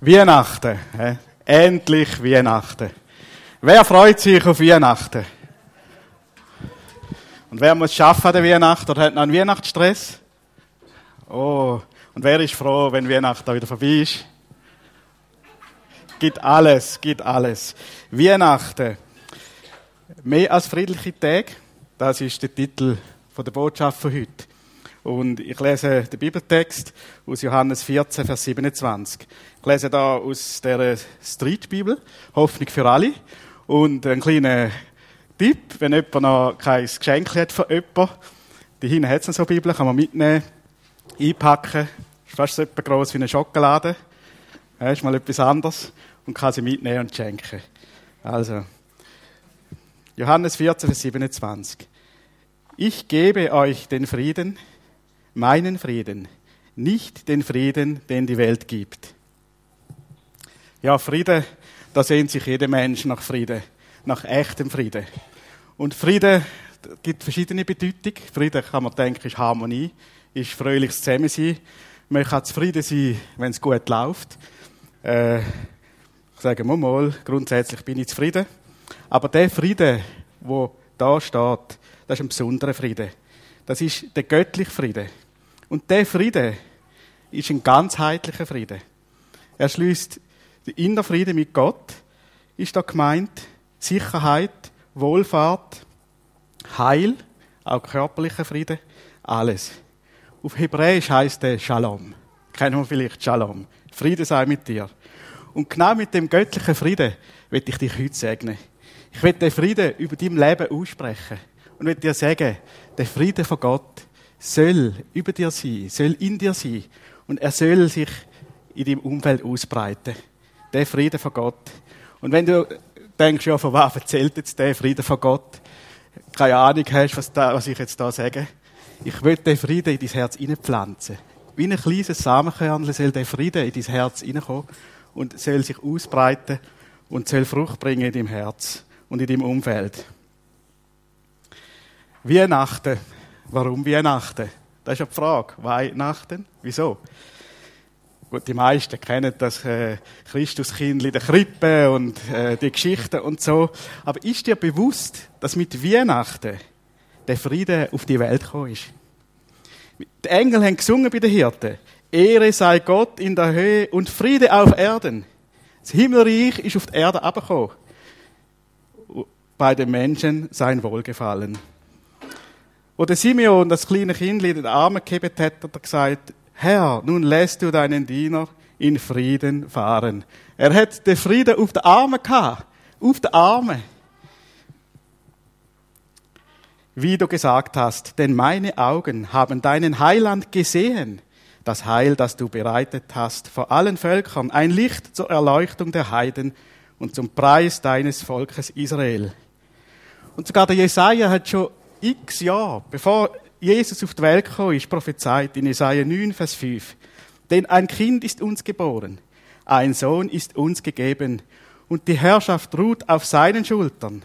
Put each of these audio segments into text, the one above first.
Weihnachten. He? Endlich Weihnachten. Wer freut sich auf Weihnachten? Und wer muss schaffen an Weihnachten oder hat noch einen Weihnachtsstress? Oh, und wer ist froh, wenn Weihnachten wieder vorbei ist? Gibt alles, gibt alles. Weihnachten. Mehr als friedliche Tage. Das ist der Titel der Botschaft von heute. Und ich lese den Bibeltext aus Johannes 14, Vers 27. Ich lese da aus der Street-Bibel, Hoffnung für alle. Und einen kleinen Tipp, wenn jemand noch kein Geschenk hat von jemandem, die hinten hat es so eine Bibel, kann man mitnehmen, einpacken. Ist fast so etwa gross wie eine Schokolade. Ja, ist mal etwas anderes. Und kann sie mitnehmen und schenken. Also, Johannes 14, Vers 27. Ich gebe euch den Frieden, meinen Frieden, nicht den Frieden, den die Welt gibt. Ja, Friede, da sehnt sich jeder Mensch nach Friede, nach echtem Friede. Und Friede gibt verschiedene Bedeutung. Friede kann man denken, ist Harmonie, ist fröhliches Zusammensein. Man kann zufrieden sein, wenn es gut läuft. Äh, ich sage mal, grundsätzlich bin ich zufrieden. Aber der Friede, wo da steht, das ist ein besonderer Friede. Das ist der göttliche Friede. Und der Friede ist ein ganzheitlicher Friede. Er schließt den inneren Frieden mit Gott, ist da gemeint, Sicherheit, Wohlfahrt, Heil, auch körperlicher Friede, alles. Auf Hebräisch heißt der Shalom. Kennen wir vielleicht Shalom. Friede sei mit dir. Und genau mit dem göttlichen Frieden will ich dich heute segnen. Ich will den Frieden über dein Leben aussprechen und will dir sagen, der Friede von Gott soll über dir sein, soll in dir sein und er soll sich in deinem Umfeld ausbreiten. Der Friede von Gott. Und wenn du denkst, ja, von was erzählt jetzt der Friede von Gott? Keine Ahnung hast, was, da, was ich jetzt da sage. Ich will den Frieden in dein Herz hineinpflanzen. Wie ein kleines Samenkörnchen soll der Frieden in dein Herz hineinkommen und soll sich ausbreiten und soll Frucht bringen in deinem Herz und in deinem Umfeld. Weihnachten. Warum Weihnachten? Das ist die Frage. Weihnachten? Wieso? Gut, die meisten kennen das äh, Christuskind in der Krippe und äh, die Geschichten und so. Aber ist dir bewusst, dass mit Weihnachten der Friede auf die Welt gekommen ist? Die Engel haben gesungen bei den Hirten. Ehre sei Gott in der Höhe und Friede auf Erden. Das Himmelreich ist auf die Erde abgekommen. Bei den Menschen sein Wohlgefallen. Wo der Simeon das kleine Kind in den Armen gehebt hat, hat er gesagt, Herr, nun lässt du deinen Diener in Frieden fahren. Er hat den Frieden auf den Armen gehabt. Auf den Armen. Wie du gesagt hast, denn meine Augen haben deinen Heiland gesehen. Das Heil, das du bereitet hast vor allen Völkern, ein Licht zur Erleuchtung der Heiden und zum Preis deines Volkes Israel. Und sogar der Jesaja hat schon x Jahre, bevor Jesus auf die Welt gekommen ist, prophezeit in Jesaja 9, Vers 5. Denn ein Kind ist uns geboren, ein Sohn ist uns gegeben, und die Herrschaft ruht auf seinen Schultern.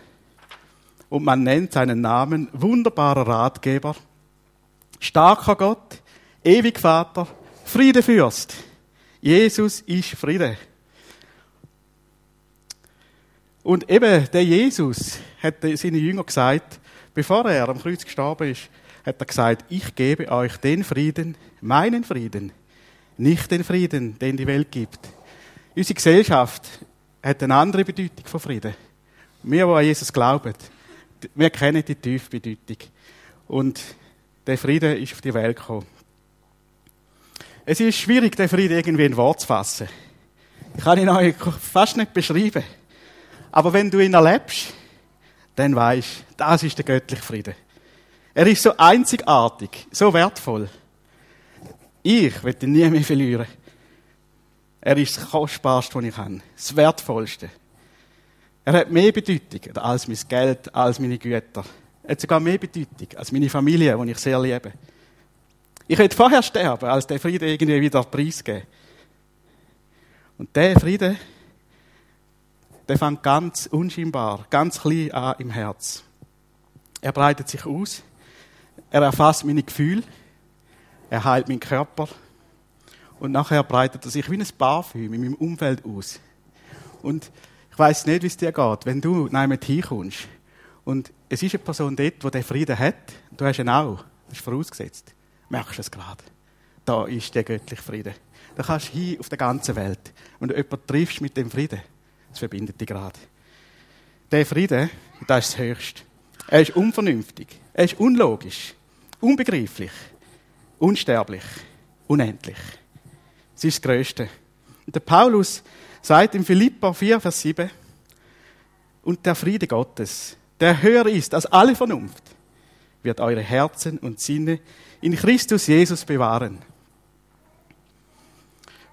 Und man nennt seinen Namen wunderbarer Ratgeber, starker Gott, ewig Vater, Friedefürst. Jesus ist Friede. Und eben der Jesus hat seine Jünger gesagt, bevor er am Kreuz gestorben ist, hat er gesagt, ich gebe euch den Frieden, meinen Frieden, nicht den Frieden, den die Welt gibt. Unsere Gesellschaft hat eine andere Bedeutung von Frieden. Wir, die an Jesus glauben, wir kennen die tiefe Bedeutung. Und der Frieden ist auf die Welt gekommen. Es ist schwierig, den Frieden irgendwie in Wort zu fassen. Ich kann ihn euch fast nicht beschreiben. Aber wenn du ihn erlebst, dann weißt, das ist der göttliche Friede. Er ist so einzigartig, so wertvoll. Ich will ihn nie mehr verlieren. Er ist das Kostbarste, was ich kann. Das Wertvollste. Er hat mehr Bedeutung als mein Geld, als meine Güter. Er hat sogar mehr Bedeutung als meine Familie, die ich sehr liebe. Ich hätte vorher sterben, als der Friede irgendwie wieder preisgeben. Und der Friede, der fängt ganz unscheinbar, ganz klein an im Herz. Er breitet sich aus er erfasst meine Gefühle. Er heilt meinen Körper. Und nachher breitet er sich wie ein Parfüm in meinem Umfeld aus. Und ich weiß nicht, wie es dir geht, wenn du jemand hinkommst und es ist eine Person dort, die den Frieden hat, du hast ihn auch, das ist vorausgesetzt, merkst du es gerade. Da ist der göttliche Friede. Da kannst du hin auf der ganzen Welt. Wenn du jemanden triffst mit dem Frieden, das verbindet dich gerade. Der Friede, das ist das Höchste. Er ist unvernünftig, er ist unlogisch, unbegreiflich, unsterblich, unendlich. Das ist das Größte. Und der Paulus sagt in Philippa 4, Vers 7, und der Friede Gottes, der höher ist als alle Vernunft, wird eure Herzen und Sinne in Christus Jesus bewahren.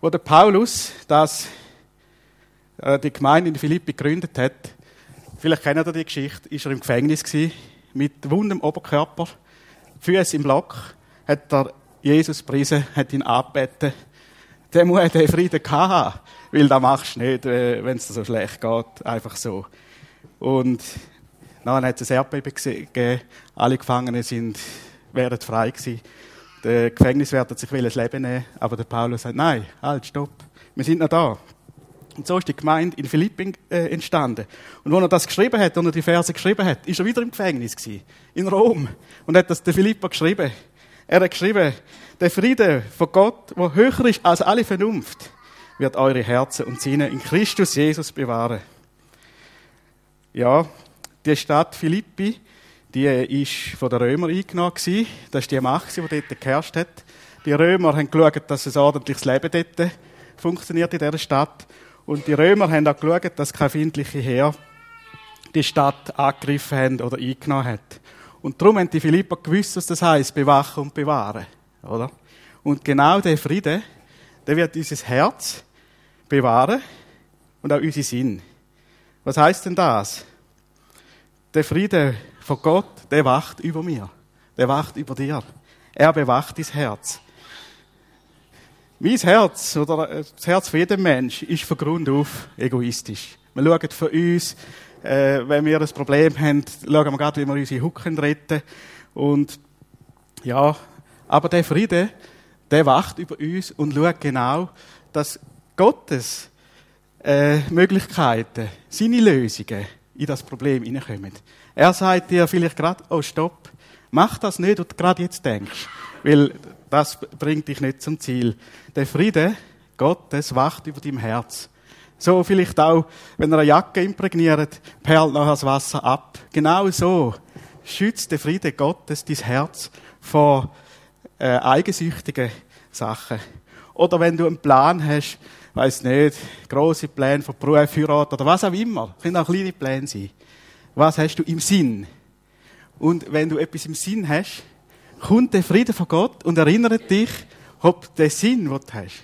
Wo der Paulus das, äh, die Gemeinde in Philippi gegründet hat, vielleicht kennt ihr die Geschichte, ist er im Gefängnis gewesen, mit wundem Oberkörper, Füße im Block, hat er Jesus priesen, hat ihn abbeten. Der muss den Frieden haben, weil das machst du nicht, äh, wenn es dir so schlecht geht, einfach so. Und dann hat es ein Erdbeben gegeben, alle Gefangenen sind, wären frei gewesen. Der Gefängniswärter hat sich das Leben nehmen, aber der Paulus sagt, nein, halt, stopp, wir sind noch da. Und so ist die Gemeinde in Philippi äh, entstanden. Und als er das geschrieben hat, als er die Verse geschrieben hat, ist er wieder im Gefängnis gewesen, in Rom. Und hat das der Philippa geschrieben. Er hat geschrieben, der Friede von Gott, der höher ist als alle Vernunft, wird eure Herzen und Sinne in Christus Jesus bewahren. Ja, die Stadt Philippi, die ist von den Römern eingenommen gewesen. Das ist die Macht, die dort geherrscht hat. Die Römer haben geschaut, dass ein ordentliches Leben dort funktioniert in dieser Stadt. Und die Römer haben auch geschaut, dass kein feindlicher Heer die Stadt angegriffen hat oder eingenommen hat. Und darum haben die Philipper gewusst, was das heißt, bewachen und bewahren. Oder? Und genau der Friede, der wird unser Herz bewahren und auch unseren Sinn. Was heißt denn das? Der Friede von Gott, der wacht über mir. Der wacht über dir. Er bewacht dein Herz. Mein Herz oder das Herz von jedem Mensch ist von Grund auf egoistisch. Wir schauen von uns, äh, wenn wir ein Problem haben, schauen wir gerade, wie wir unsere Hucken retten. Und ja, aber der Friede, der wacht über uns und schaut genau, dass Gottes äh, Möglichkeiten, seine Lösungen in das Problem hineinkommen. Er sagt dir vielleicht gerade, oh stopp, mach das nicht, was du gerade jetzt denkst, weil das bringt dich nicht zum Ziel. Der Friede Gottes wacht über dein Herz. So vielleicht auch, wenn er eine Jacke imprägniert, perlt nachher das Wasser ab. Genau so schützt der Friede Gottes dein Herz vor äh, eigensüchtigen Sachen. Oder wenn du einen Plan hast, weiß nicht, große Pläne von Beruf, Heirat oder was auch immer, können auch kleine Pläne sein. Was hast du im Sinn? Und wenn du etwas im Sinn hast, kommt der Friede von Gott und erinnert dich, ob der Sinn, den du hast,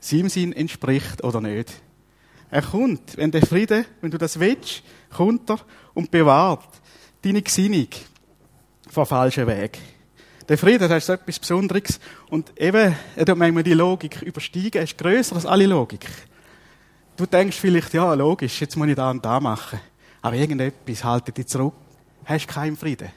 seinem Sinn entspricht oder nicht. Er kommt, wenn der Friede, wenn du das willst, kommt er und bewahrt deine Gesinnung vor falschen Weg. Der Friede, das ist etwas Besonderes. Und eben, er tut manchmal die Logik übersteigen. Er ist grösser als alle Logik. Du denkst vielleicht, ja, logisch, jetzt muss ich da und da machen. Aber irgendetwas haltet dich zurück. Hast keinen Frieden.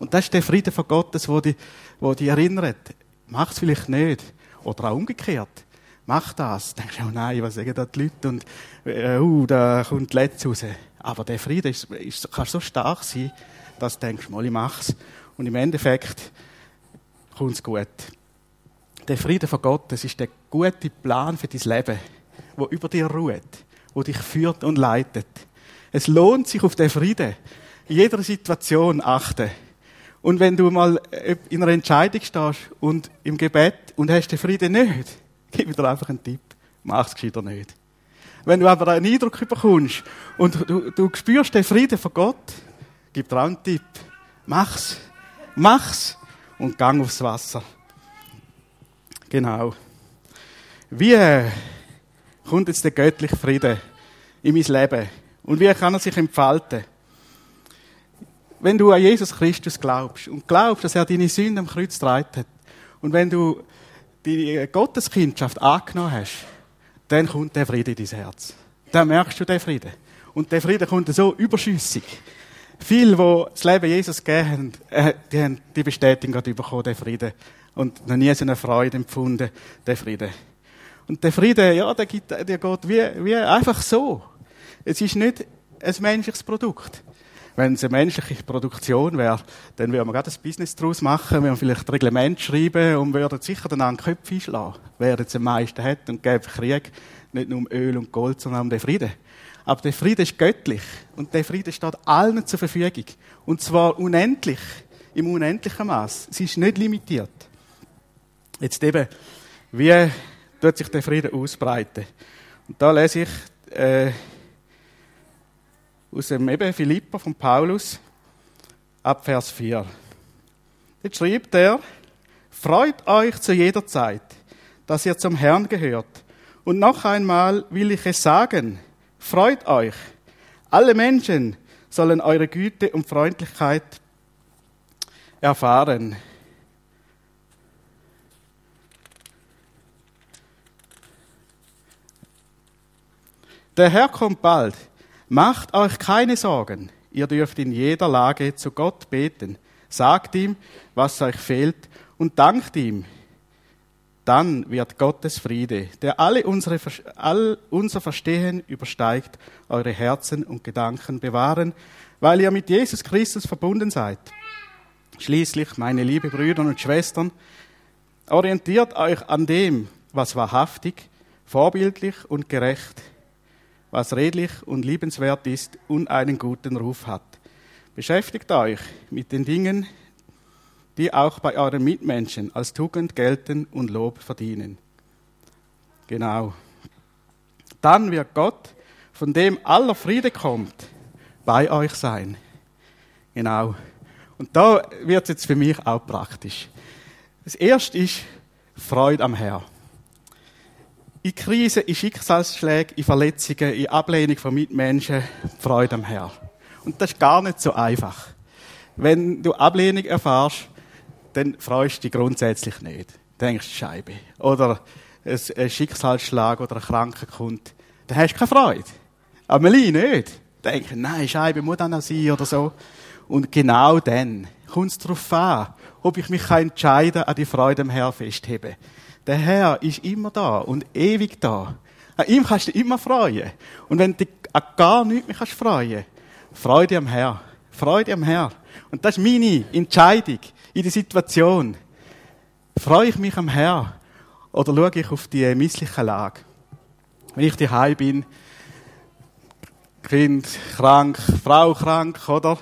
Und das ist der Friede von Gottes, wo dich, wo dich erinnert. Mach es vielleicht nicht. Oder auch umgekehrt. Mach das. Denkst du, oh nein, was sagen da die Leute? Und, äh, uh, da kommt Letz raus. Aber der Friede ist, ist, kann so stark sein, dass du denkst, mal, ich mach's. Und im Endeffekt kommt es gut. Der Friede von Gott, das ist der gute Plan für dein Leben, wo über dir ruht, wo dich führt und leitet. Es lohnt sich auf den Frieden in jeder Situation achten. Und wenn du mal in einer Entscheidung stehst und im Gebet und hast den Frieden nicht, gib dir einfach einen Tipp. Mach's gescheiter nicht. Wenn du aber einen Eindruck bekommst und du, du spürst den Frieden von Gott, gib dir auch einen Tipp. Mach's. Mach's und gang aufs Wasser. Genau. Wie kommt jetzt der göttliche Friede in mein Leben? Und wie kann er sich entfalten? Wenn du an Jesus Christus glaubst und glaubst, dass er deine Sünden am Kreuz getragen hat, und wenn du die Gotteskindschaft angenommen hast, dann kommt der Friede in dein Herz. Dann merkst du den Frieden. Und der Friede kommt so überschüssig. Viele, die das Leben Jesus gegeben haben, äh, die haben die Bestätigung gerade bekommen, den Frieden. Und noch nie so eine Freude empfunden, der Friede. Und der Friede, ja, der, geht, der geht wie, wie einfach so. Es ist nicht ein menschliches Produkt. Wenn es eine menschliche Produktion wäre, dann würden wir gerade ein Business daraus machen, wir vielleicht Reglement schreiben und würden sicher dann an den Köpfen einschlagen, wer jetzt am meisten hat und gäbe Krieg nicht nur um Öl und Gold, sondern um den Frieden. Aber der Friede ist göttlich und der Friede steht allen zur Verfügung. Und zwar unendlich, im unendlichen Maß. Es ist nicht limitiert. Jetzt eben, wie tut sich der Friede ausbreiten? Und da lese ich äh, aus dem eben Philippa von Paulus ab Vers 4. Jetzt schreibt er, freut euch zu jeder Zeit, dass ihr zum Herrn gehört. Und noch einmal will ich es sagen, freut euch. Alle Menschen sollen eure Güte und Freundlichkeit erfahren. Der Herr kommt bald. Macht euch keine Sorgen. Ihr dürft in jeder Lage zu Gott beten. Sagt ihm, was euch fehlt und dankt ihm. Dann wird Gottes Friede, der alle unsere, all unser Verstehen übersteigt, eure Herzen und Gedanken bewahren, weil ihr mit Jesus Christus verbunden seid. Schließlich, meine liebe Brüder und Schwestern, orientiert euch an dem, was wahrhaftig, vorbildlich und gerecht was redlich und liebenswert ist und einen guten Ruf hat. Beschäftigt euch mit den Dingen, die auch bei euren Mitmenschen als Tugend gelten und Lob verdienen. Genau. Dann wird Gott, von dem aller Friede kommt, bei euch sein. Genau. Und da wird es jetzt für mich auch praktisch. Das erste ist Freude am Herrn. In Krisen, in Schicksalsschlägen, in Verletzungen, in Ablehnung von Mitmenschen, Freude am Herrn. Und das ist gar nicht so einfach. Wenn du Ablehnung erfährst, dann freust du dich grundsätzlich nicht. Denkst Scheibe. Oder ein Schicksalsschlag oder ein Kranker kommt, dann hast du keine Freude. Aber Meli nicht. Denkst, nein, Scheibe muss dann auch sein oder so. Und genau dann kommt es darauf an, ob ich mich entscheiden kann, an die Freude am Herrn festheben. Der Herr ist immer da und ewig da. An ihm kannst du dich immer freuen. Und wenn du dich an gar nichts mehr kannst freuen Freude am Herr. Freude am Herr. Und das ist meine Entscheidung in der Situation. Freue ich mich am Herr oder schaue ich auf die missliche Lage? Wenn ich daheim bin, Kind krank, Frau krank, oder?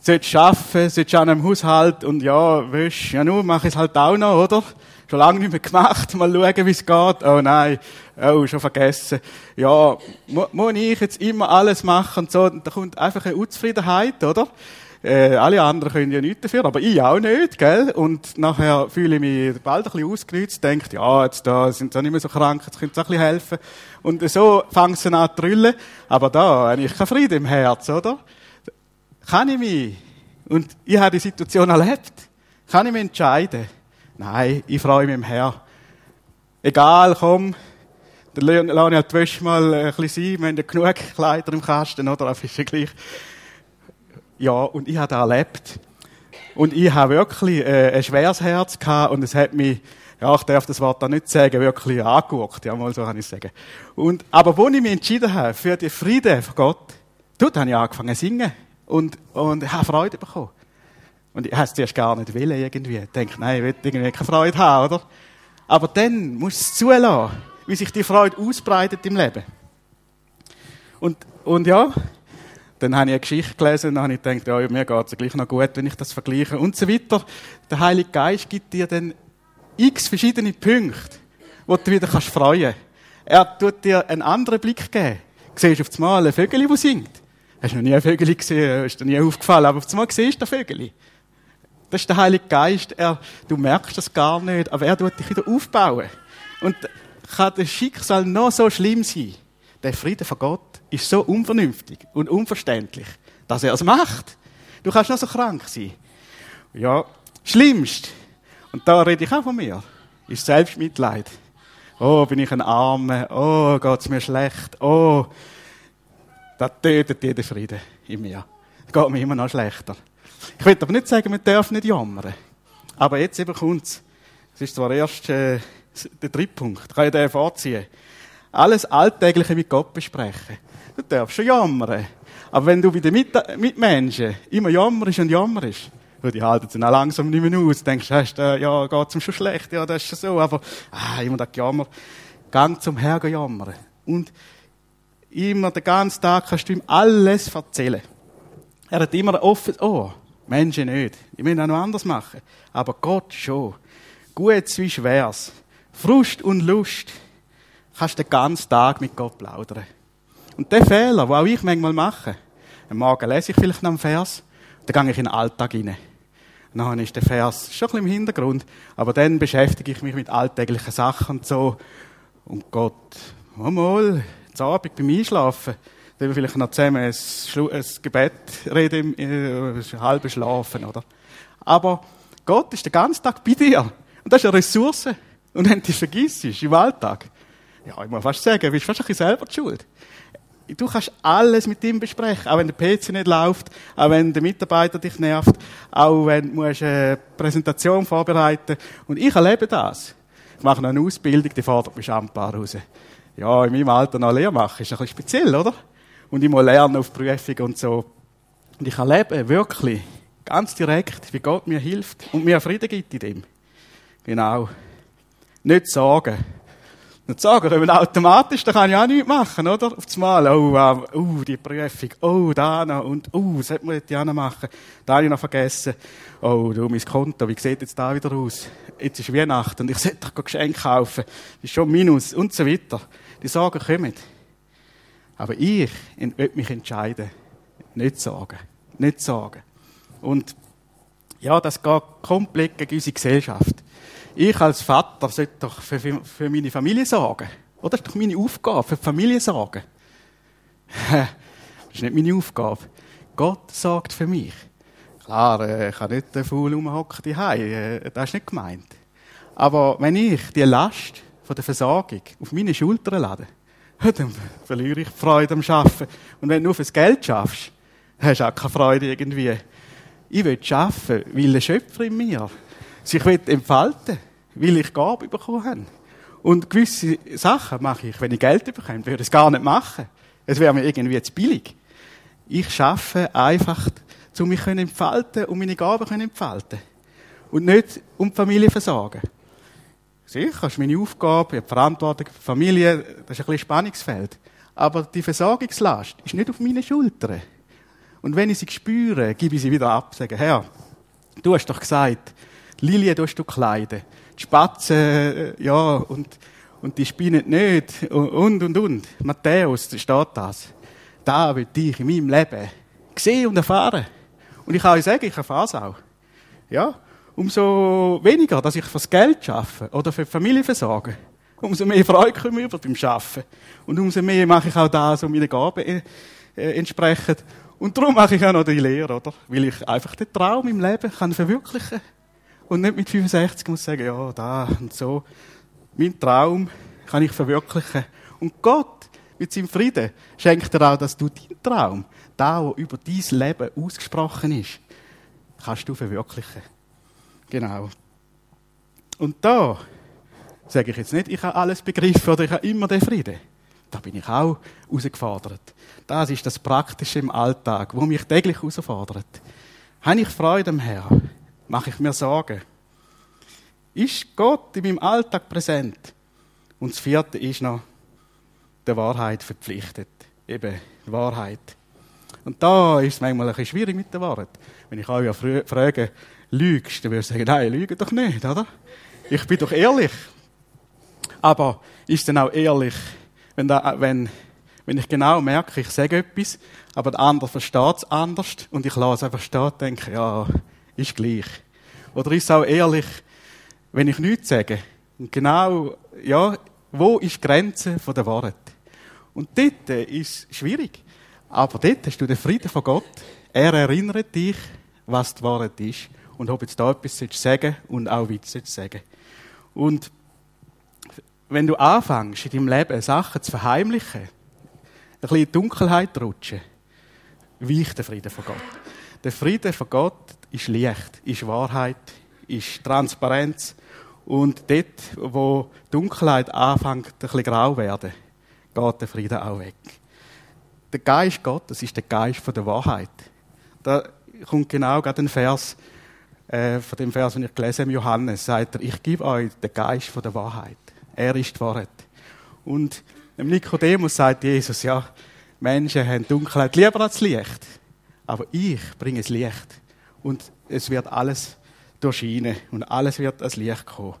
Sollst arbeiten, sollst an einem Haushalt und ja, wisch, ja nur, mach ich es halt auch noch, oder? Schon lange nicht mehr gemacht, mal schauen, wie es geht. Oh nein, oh, schon vergessen. Ja, mu muss ich jetzt immer alles machen und so, und da kommt einfach eine Unzufriedenheit, oder? Äh, alle anderen können ja nichts dafür, aber ich auch nicht, gell? Und nachher fühle ich mich bald ein bisschen ausgenutzt, denke, ja, jetzt da sind sie nicht mehr so krank, jetzt könnte es ein bisschen helfen. Und so fängt es an zu trüllen. Aber da habe ich keinen Frieden im Herz, oder? Kann ich mich, und ich habe die Situation erlebt, kann ich mich entscheiden, Nein, ich freue mich im Herrn. Egal, komm, dann lasse ich halt Wäsche mal ein bisschen sein. Wir haben ja genug Kleider im Kasten, oder? Das ist ja gleich. Ja, und ich habe das erlebt. Und ich habe wirklich äh, ein schweres Herz gehabt und es hat mich, ja, ich darf das Wort da nicht sagen, wirklich angeguckt. Ja, mal so kann ich sagen. Und, aber wo ich mich entschieden habe für den Frieden von Gott, dort habe ich angefangen zu singen und, und habe Freude bekommen. Und ich es zuerst gar nicht wollen, irgendwie. Ich denke, nein, ich will irgendwie keine Freude haben, oder? Aber dann musst du es zulassen, wie sich die Freude ausbreitet im Leben. Und, und ja, dann habe ich eine Geschichte gelesen und habe ich gedacht, ja, mir geht es gleich noch gut, wenn ich das vergleiche und so weiter. Der Heilige Geist gibt dir dann x verschiedene Punkte, wo du wieder kannst freuen kannst. Er tut dir einen anderen Blick geben. Du siehst auf einmal ein Vögel, das singt. Hast du noch nie ein Vögel gesehen, ist dir nie aufgefallen, aber auf einmal siehst du ein Vögel. Das ist der Heilige Geist. Er, du merkst das gar nicht, aber er tut dich wieder aufbauen. Und kann das Schicksal noch so schlimm sein? Der Friede von Gott ist so unvernünftig und unverständlich, dass er es macht. Du kannst noch so krank sein. Ja, schlimmst. Und da rede ich auch von mir. Ist Selbstmitleid. Oh, bin ich ein Armer. Oh, geht's mir schlecht. Oh, das tötet jeden Frieden in mir. Geht mir immer noch schlechter. Ich will aber nicht sagen, man darf nicht jammern. Aber jetzt eben kommt's. Das ist zwar erst äh, der dritte Punkt, kann ich den vorziehen. Alles Alltägliche mit Gott besprechen. Du darfst schon jammern. Aber wenn du bei den Mitmenschen immer jammerst und jammerst, weil die halten dann auch langsam nicht mehr aus. Denkst, hast, äh, ja, geht's ihm schon schlecht, ja, das ist schon so, aber, ah, immer das Jammer. Gang zum Herrn jammern. Und immer den ganzen Tag kannst du ihm alles erzählen. Er hat immer ein offenes Ohr. Menschen nicht. Die müssen auch noch anders machen. Aber Gott schon. Gut wie schwer's. Frust und Lust. Kannst den ganzen Tag mit Gott plaudern. Und der Fehler, den auch ich manchmal mache, am Morgen lese ich vielleicht noch einen Vers, dann gehe ich in den Alltag hinein. Dann ist der Vers schon ein bisschen im Hintergrund, aber dann beschäftige ich mich mit alltäglichen Sachen und so. Und Gott, oh mal, zum Abend beim Einschlafen, dann vielleicht noch zusammen ein, ein Gebet reden, äh, halbes Schlafen, oder? Aber Gott ist den ganzen Tag bei dir. Und das ist eine Ressource. Und wenn du vergisst im Alltag, ja, ich muss fast sagen, du bist fast ein bisschen selber die schuld. Du kannst alles mit ihm besprechen, auch wenn der PC nicht läuft, auch wenn der Mitarbeiter dich nervt, auch wenn du eine Präsentation vorbereiten musst. Und ich erlebe das. Ich mache noch eine Ausbildung, die fordert mich ein paar raus. Ja, in meinem Alter noch Lehre machen, ist ein bisschen speziell, oder? Und ich muss lernen auf Prüfung und so. Und ich erlebe wirklich ganz direkt, wie Gott mir hilft und mir Frieden gibt in dem. Genau. Nicht sagen. Nicht sagen, wenn automatisch, da kann ich auch nichts machen, oder? Auf das Mal, oh, uh, die Prüfung, oh, da noch, und, oh, das hätte man jetzt auch noch machen. Da habe ich noch vergessen. Oh, du, mein Konto, wie sieht jetzt da wieder aus? Jetzt ist Weihnachten und ich sollte doch Geschenke kaufen. Das ist schon Minus und so weiter. Die Sorgen kommen. Aber ich will mich entscheiden. Nicht sagen. Nicht sagen. Und ja, das geht komplett gegen unsere Gesellschaft. Ich als Vater sollte doch für, für meine Familie sorgen. Oder? Das ist doch meine Aufgabe, für die Familie sorgen. das ist nicht meine Aufgabe. Gott sorgt für mich. Klar, äh, ich kann nicht den Faul rumhocken daheim. Äh, das ist nicht gemeint. Aber wenn ich die Last von der Versorgung auf meine Schultern lade, dann verliere ich die Freude am Arbeiten. Und wenn du nur fürs Geld schaffst, hast du auch keine Freude irgendwie. Ich will arbeiten, weil der Schöpfer in mir sich entfalten will, weil ich Gabe bekommen habe. Und gewisse Sachen mache ich, wenn ich Geld bekomme, würde ich es gar nicht machen. Es wäre mir irgendwie zu billig. Ich schaffe einfach, um mich entfalten und meine Gaben entfalten. Und nicht um die Familie versorgen. Sicher, das ist meine Aufgabe, ich habe Verantwortung für die Familie, das ist ein bisschen Spannungsfeld. Aber die Versorgungslast ist nicht auf meinen Schultern. Und wenn ich sie spüre, gebe ich sie wieder ab. Sage, Herr, du hast doch gesagt, Lilien tust du kleiden. Die Spatzen, äh, ja, und, und die spinnen nicht. Und, und, und. Matthäus, da steht das. Da will ich in meinem Leben sehen und erfahren. Und ich kann euch sagen, ich erfahre es auch. Ja umso weniger, dass ich fürs Geld schaffe oder für die Familie versorge, umso mehr Freude komme ich über beim Schaffen. Und umso mehr mache ich auch das, was meine Gaben äh, äh, entsprechen. Und darum mache ich auch noch die Lehre, oder? Weil ich einfach den Traum im Leben kann verwirklichen Und nicht mit 65 muss sagen, ja, da und so. Mein Traum kann ich verwirklichen. Und Gott, mit seinem Frieden, schenkt dir auch, dass du deinen Traum, da, der über dein Leben ausgesprochen ist, kannst du verwirklichen. Genau. Und da sage ich jetzt nicht, ich habe alles begriffen oder ich habe immer den Frieden. Da bin ich auch herausgefordert. Das ist das Praktische im Alltag, wo mich täglich herausfordert. Habe ich Freude am Herrn? Mache ich mir Sorgen? Ist Gott in meinem Alltag präsent? Und das vierte ist noch der Wahrheit verpflichtet. Eben, Wahrheit. Und da ist es manchmal ein bisschen schwierig mit der Wahrheit. Wenn ich euch frage, lügst, dann würdest du sagen, nein, lüge doch nicht, oder? Ich bin doch ehrlich. Aber ist denn auch ehrlich, wenn, da, wenn, wenn ich genau merke, ich sage etwas, aber der andere versteht es anders und ich lasse es einfach stehen denke, ja, ist gleich. Oder ist es auch ehrlich, wenn ich nichts sage? Und genau, ja, wo ist die Grenze von der Wahrheit? Und dort ist es schwierig. Aber dort hast du den Frieden von Gott. Er erinnert dich, was die Wahrheit ist und ob jetzt da etwas sagen und auch weiter sagen Und wenn du anfängst, in deinem Leben Sachen zu verheimlichen, ein bisschen in die Dunkelheit rutschen, weicht der Friede von Gott. Der Friede von Gott ist Licht, ist Wahrheit, ist Transparenz Und dort, wo Dunkelheit anfängt, ein bisschen grau werden, geht der Frieden auch weg. Der Geist Gottes ist der Geist der Wahrheit. Da kommt genau gerade ein Vers, äh, von dem Vers, den ich gelesen habe, Johannes, sagt er, ich gebe euch den Geist von der Wahrheit. Er ist die Wahrheit. Und im Nikodemus sagt Jesus, ja, Menschen haben Dunkelheit lieber als Licht. Aber ich bringe das Licht. Und es wird alles durchscheinen und alles wird als Licht kommen.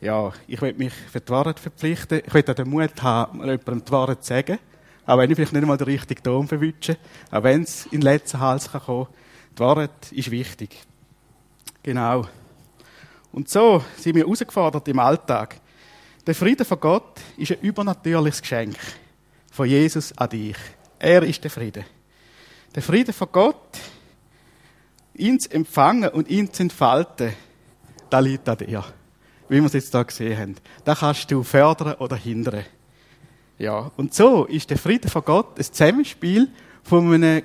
Ja, ich will mich für die Wahrheit verpflichten. Ich will auch den Mut haben, jemandem die Wahrheit zu sagen. Auch wenn ich vielleicht nicht einmal den richtigen Ton verwünsche. Auch wenn es in den letzten Hals kann Die Wahrheit ist wichtig. Genau. Und so sind wir herausgefordert im Alltag. Der Friede von Gott ist ein übernatürliches Geschenk von Jesus an dich. Er ist der Friede. Der Friede von Gott, ihn zu empfangen und ihn zu entfalten, da liegt an dir. Wie wir es jetzt hier gesehen haben. Da kannst du fördern oder hindern. Ja, und so ist der Friede von Gott ein Zusammenspiel von einem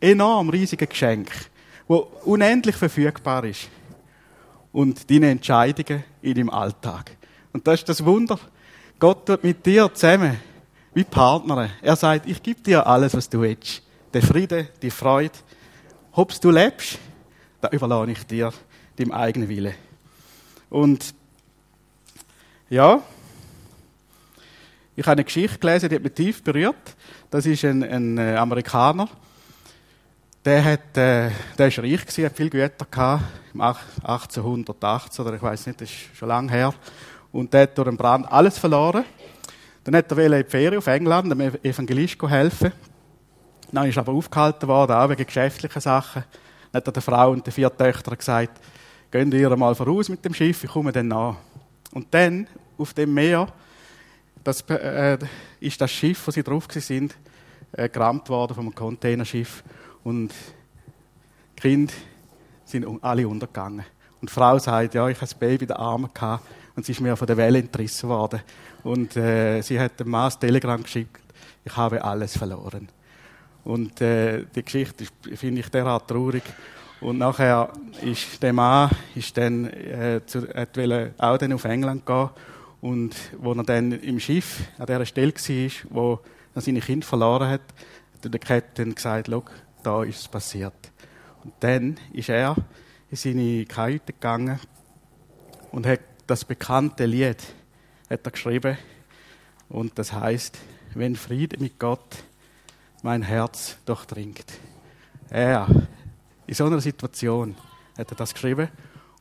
enorm riesigen Geschenk, wo unendlich verfügbar ist. Und deine Entscheidungen in deinem Alltag. Und das ist das Wunder. Gott tut mit dir zusammen, wie Partner. Er sagt, ich gebe dir alles, was du willst. Den Frieden, die Freude. Ob du lebst, da überlasse ich dir, deinem eigenen Willen. Und ja, ich habe eine Geschichte gelesen, die hat mich tief berührt. Das ist ein, ein äh, Amerikaner. Der, hat, äh, der ist reich gewesen, hat viel Güter gehabt, im 1818 oder ich weiß nicht, das ist schon lange her. Und der hat durch den Brand alles verloren. Dann hat er in die Ferien auf England, einem Evangelist helfen. Dann ist er aber aufgehalten worden, auch wegen geschäftlichen Sachen. Dann hat er der Frau und den vier Töchtern gesagt, gehen ihr mal voraus mit dem Schiff, ich komme dann nach. Und dann, auf dem Meer, das äh, ist das Schiff, wo sie drauf sind, äh, gerammt worden vom Containerschiff. Und Kinder sind alle untergegangen. Und die Frau sagt, ja, ich habe das Baby in den Armen gehabt und sie ist mir von der Welle entrissen worden. Und äh, sie hat dem Mann das Telegramm geschickt, ich habe alles verloren. Und äh, die Geschichte finde ich derart traurig. Und nachher ist der Mann ist dann, äh, zu, hat auch dann auf England gehen und wo er dann im Schiff an der Stelle war, wo er seine Kinder verloren hat, hat der Captain gesagt, da ist es passiert. Und dann ist er in seine Kajüte gegangen und hat das bekannte Lied hat er geschrieben. Und das heißt, wenn Friede mit Gott mein Herz durchdringt. Er, in so einer Situation, hat er das geschrieben.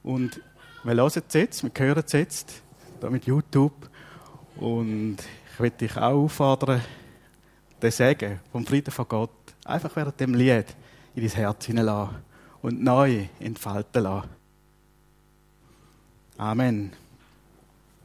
Und wir hören es jetzt, wir hören es jetzt, da mit YouTube. Und ich will dich auch auffordern, den Segen vom Frieden von Gott einfach während dem Lied in dein Herz hineinlassen und neu entfalten lassen. Amen.